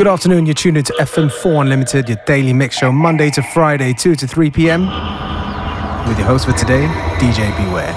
Good afternoon, you're tuned into FM4 Unlimited, your daily mix show, Monday to Friday, 2 to 3 p.m. With your host for today, DJ Beware.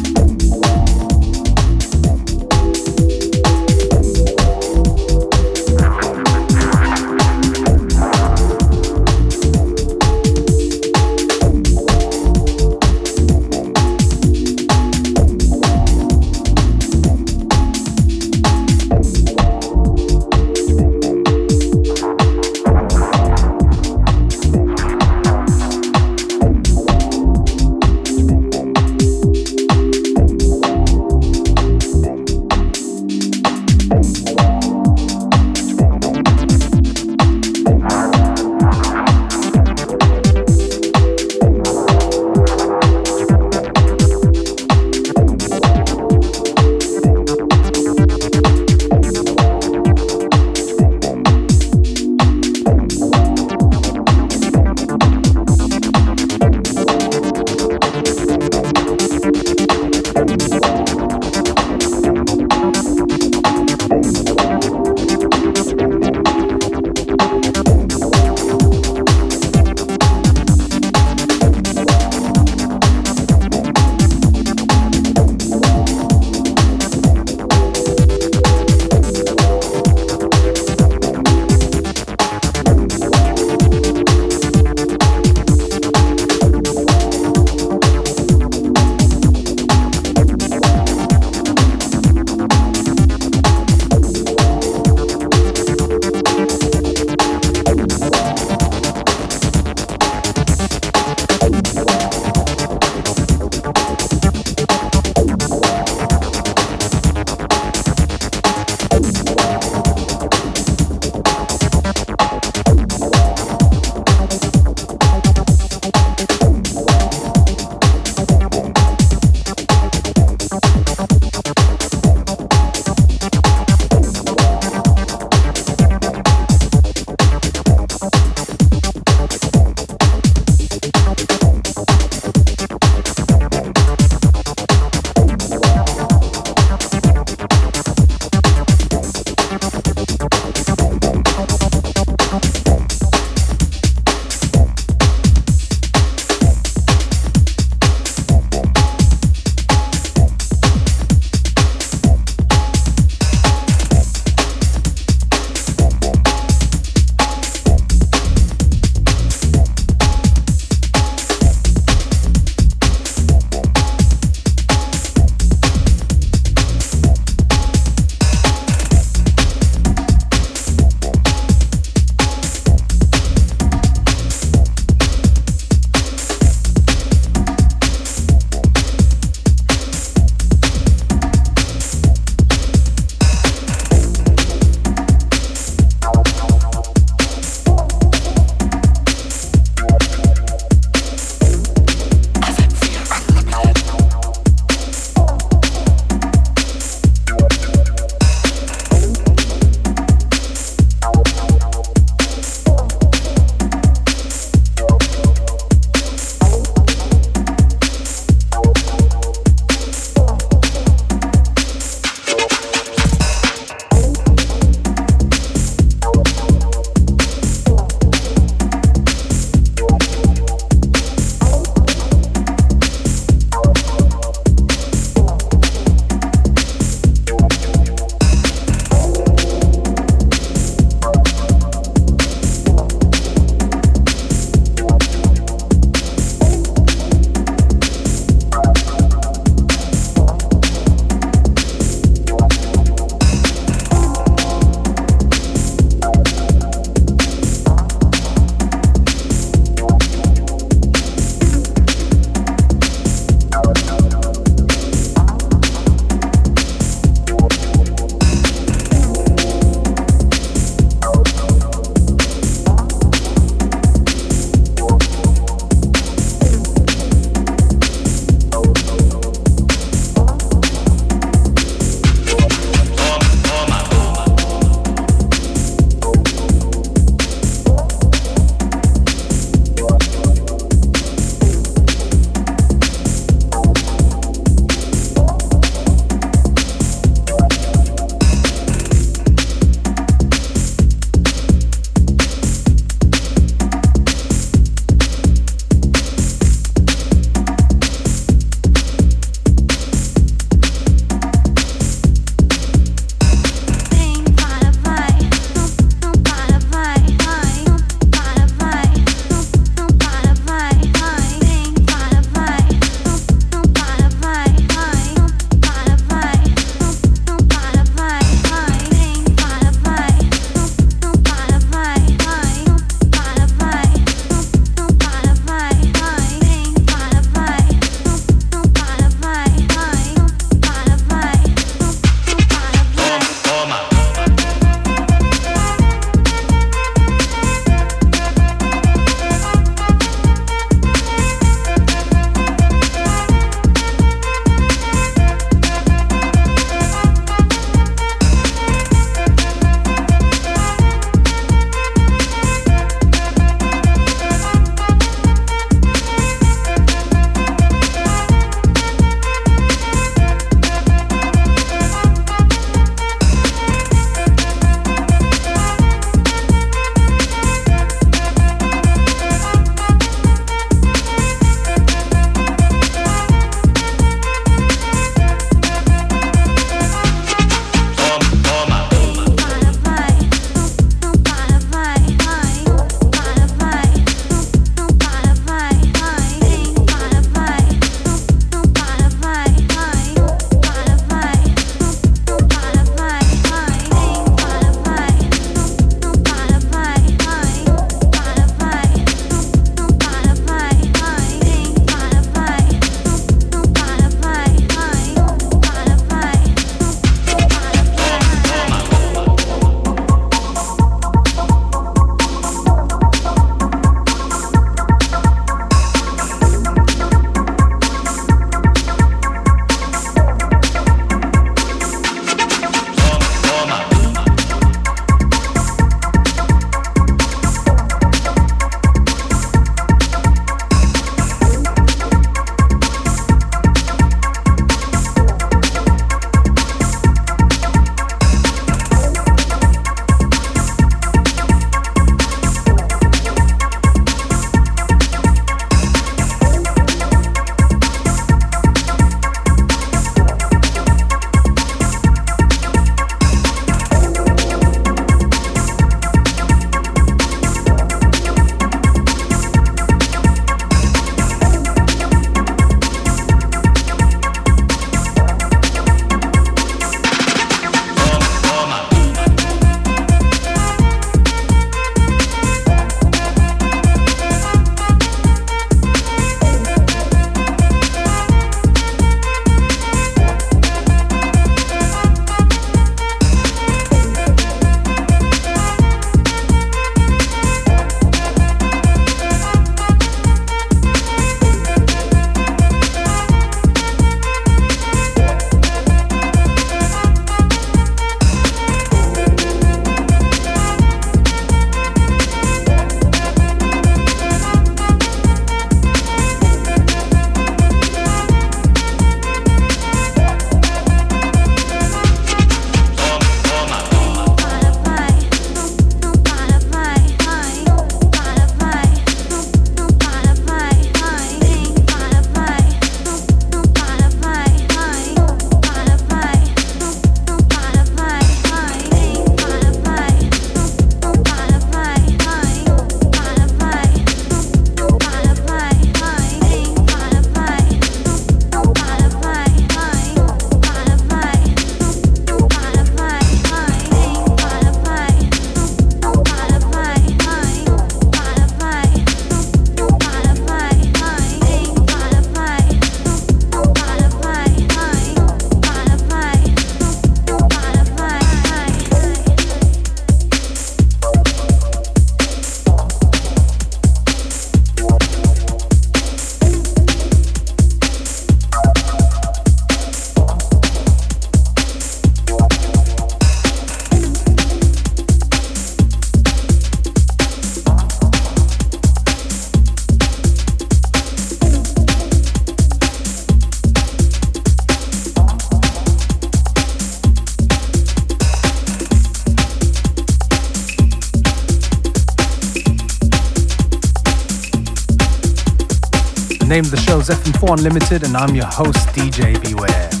Name of the show is FM4 Unlimited, and I'm your host, DJ Beware.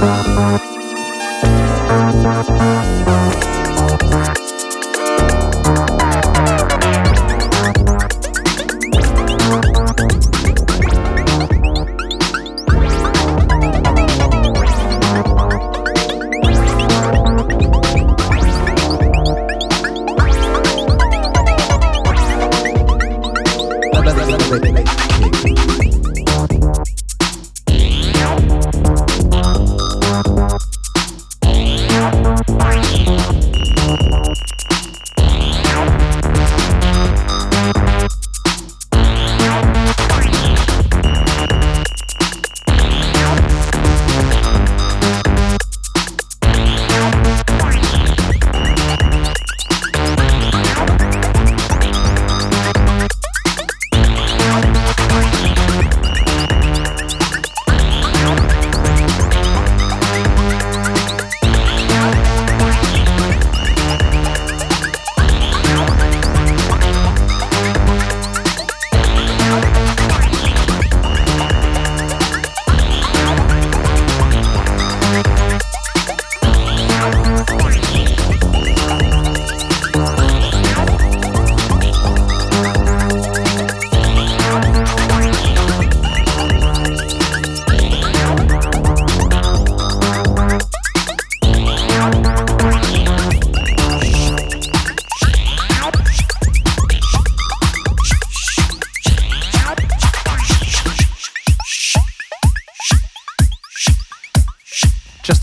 Thank.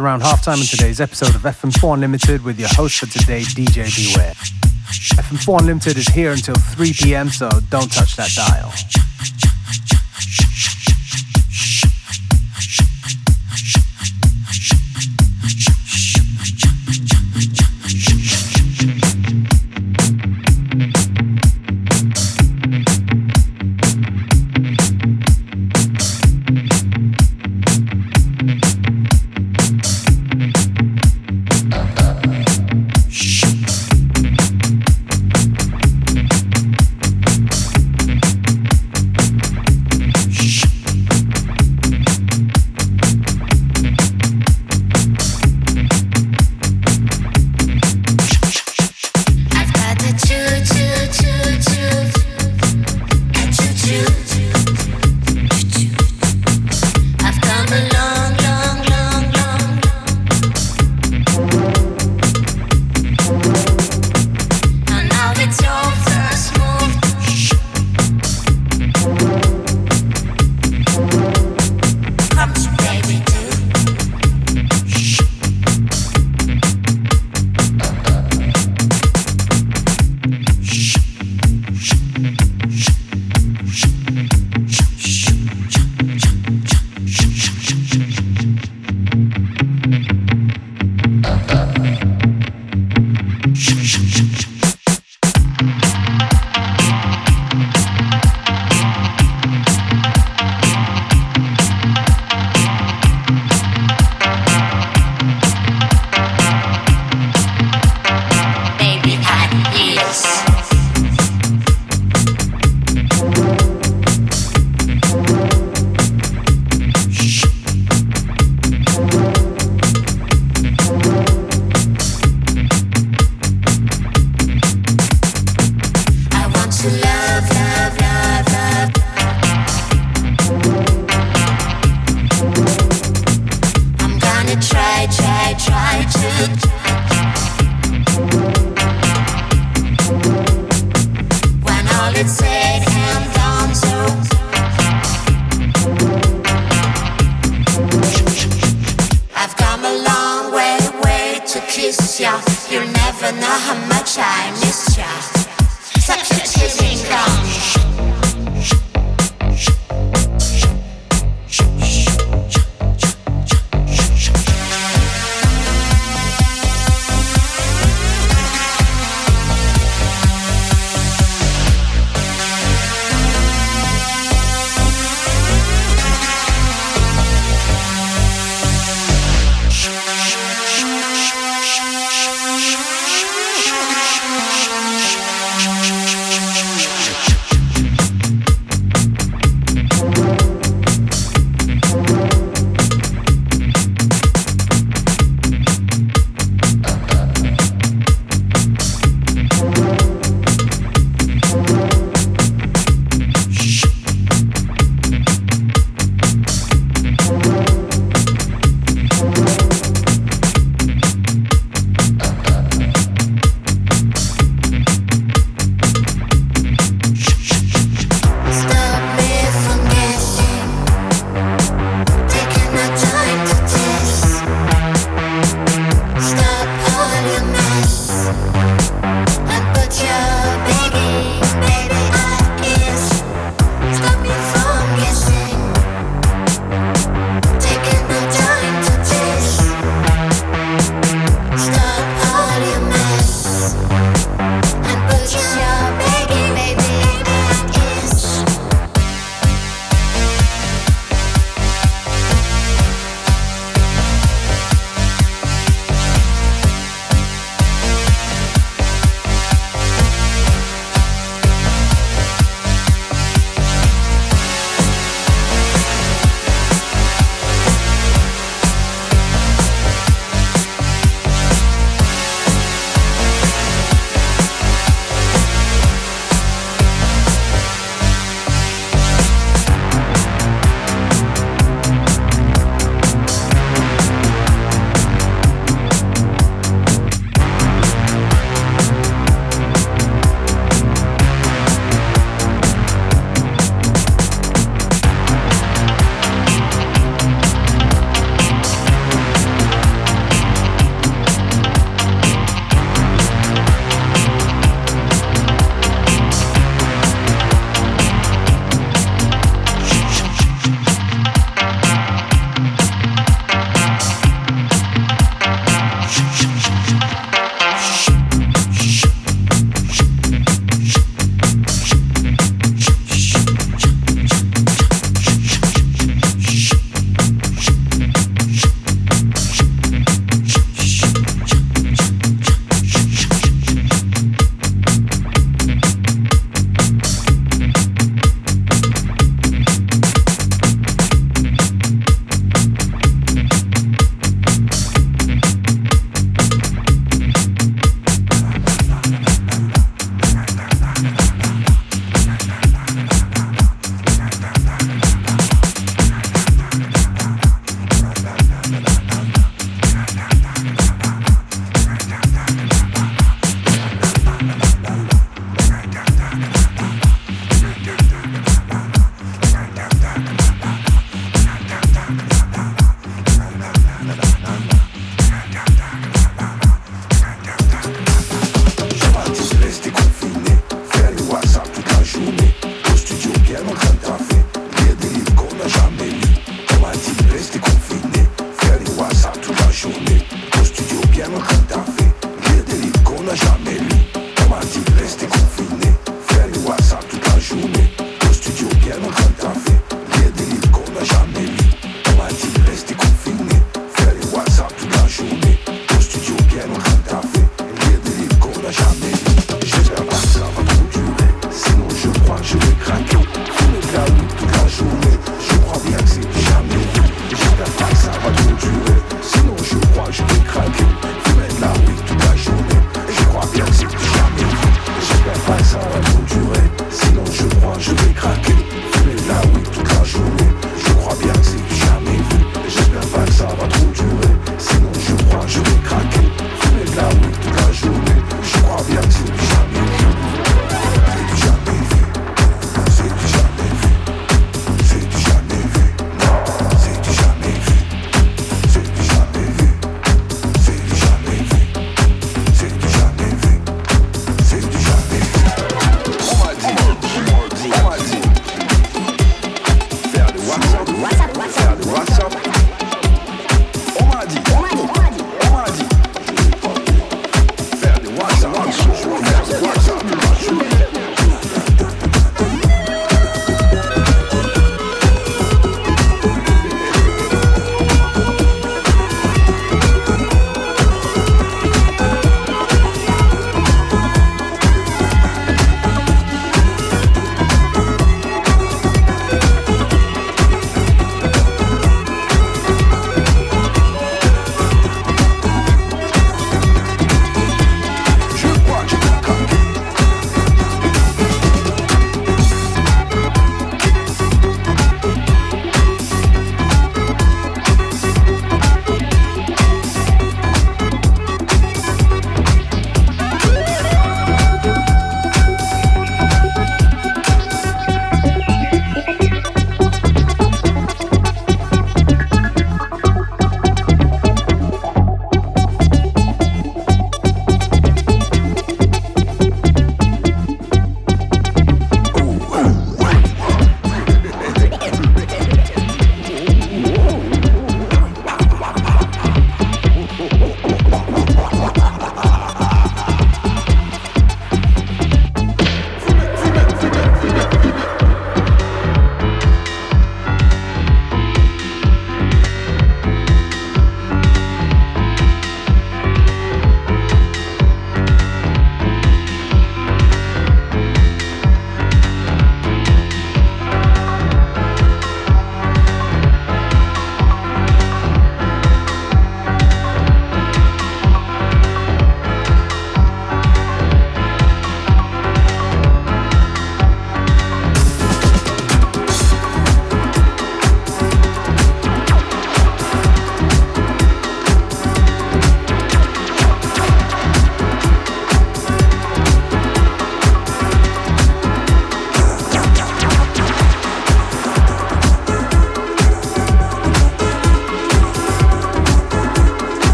Around halftime in today's episode of FM4 Unlimited with your host for today, DJ Beware. FM4 Unlimited is here until 3 p.m., so don't touch that dial.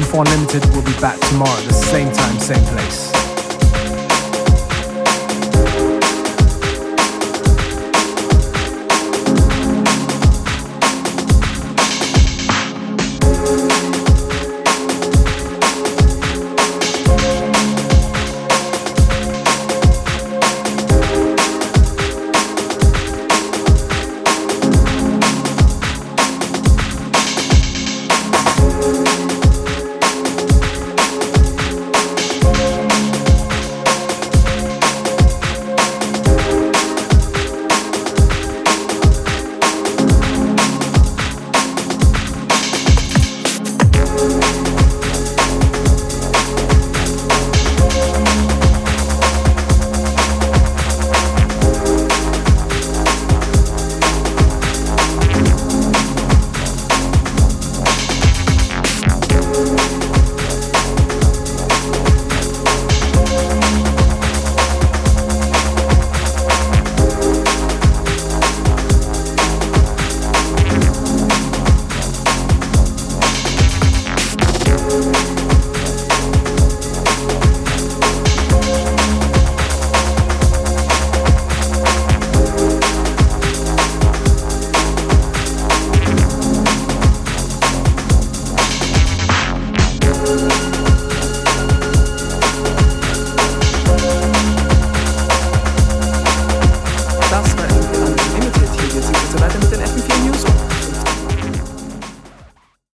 FM4 Unlimited will be back tomorrow at the same time, same place.